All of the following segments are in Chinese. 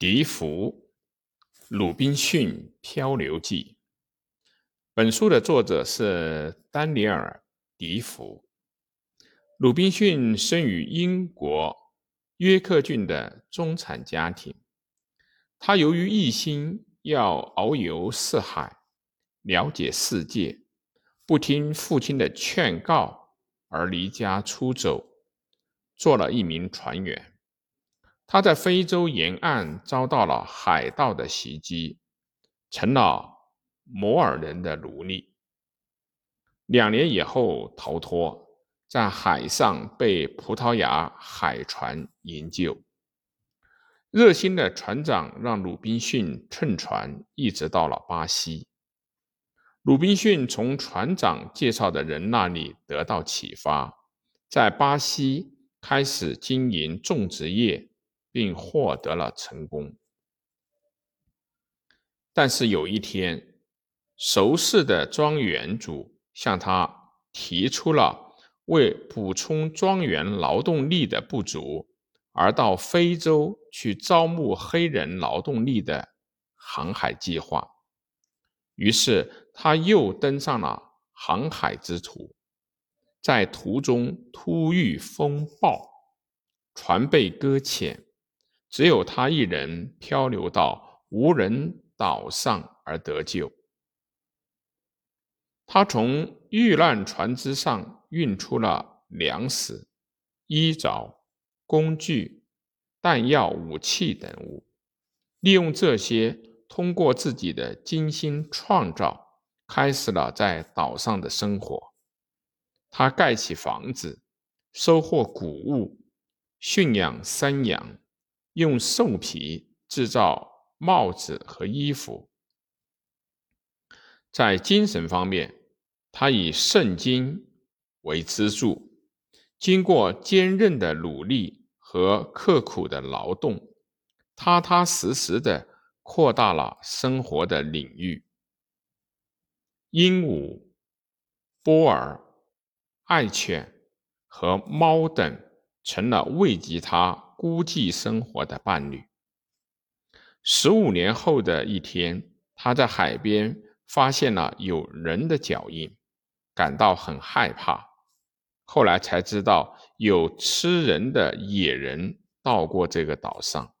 笛福《鲁滨逊漂流记》。本书的作者是丹尼尔·笛福。鲁滨逊生于英国约克郡的中产家庭。他由于一心要遨游四海，了解世界，不听父亲的劝告而离家出走，做了一名船员。他在非洲沿岸遭到了海盗的袭击，成了摩尔人的奴隶。两年以后逃脱，在海上被葡萄牙海船营救。热心的船长让鲁滨逊乘船一直到了巴西。鲁滨逊从船长介绍的人那里得到启发，在巴西开始经营种植业。并获得了成功，但是有一天，熟识的庄园主向他提出了为补充庄园劳动力的不足而到非洲去招募黑人劳动力的航海计划。于是他又登上了航海之途，在途中突遇风暴，船被搁浅。只有他一人漂流到无人岛上而得救。他从遇难船只上运出了粮食、衣着、工具、弹药、武器等物，利用这些，通过自己的精心创造，开始了在岛上的生活。他盖起房子，收获谷物，驯养山羊。用兽皮制造帽子和衣服。在精神方面，他以圣经为支柱，经过坚韧的努力和刻苦的劳动，踏踏实实的扩大了生活的领域。鹦鹉、波尔、爱犬和猫等成了慰藉他。孤寂生活的伴侣。十五年后的一天，他在海边发现了有人的脚印，感到很害怕。后来才知道，有吃人的野人到过这个岛上。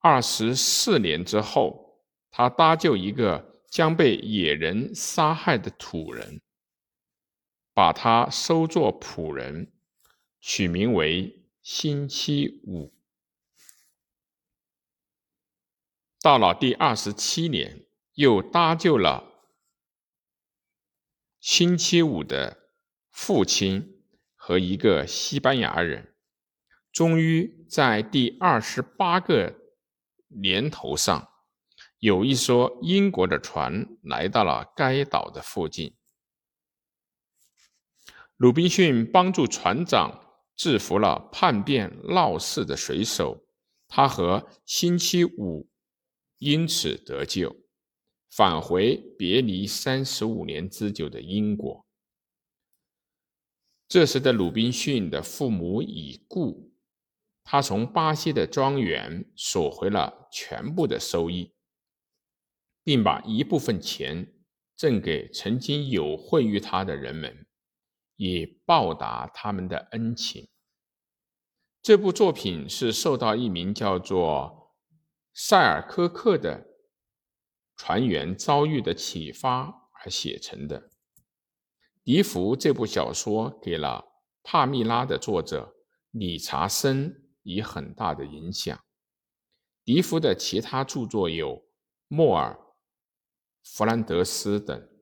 二十四年之后，他搭救一个将被野人杀害的土人，把他收作仆人，取名为。星期五到了第二十七年，又搭救了星期五的父亲和一个西班牙人。终于在第二十八个年头上，有一艘英国的船来到了该岛的附近。鲁滨逊帮助船长。制服了叛变闹事的水手，他和星期五因此得救，返回别离三十五年之久的英国。这时的鲁滨逊的父母已故，他从巴西的庄园索回了全部的收益，并把一部分钱赠给曾经有惠于他的人们。以报答他们的恩情。这部作品是受到一名叫做塞尔科克的船员遭遇的启发而写成的。笛福这部小说给了帕密拉的作者理查森以很大的影响。笛福的其他著作有《莫尔》《弗兰德斯》等。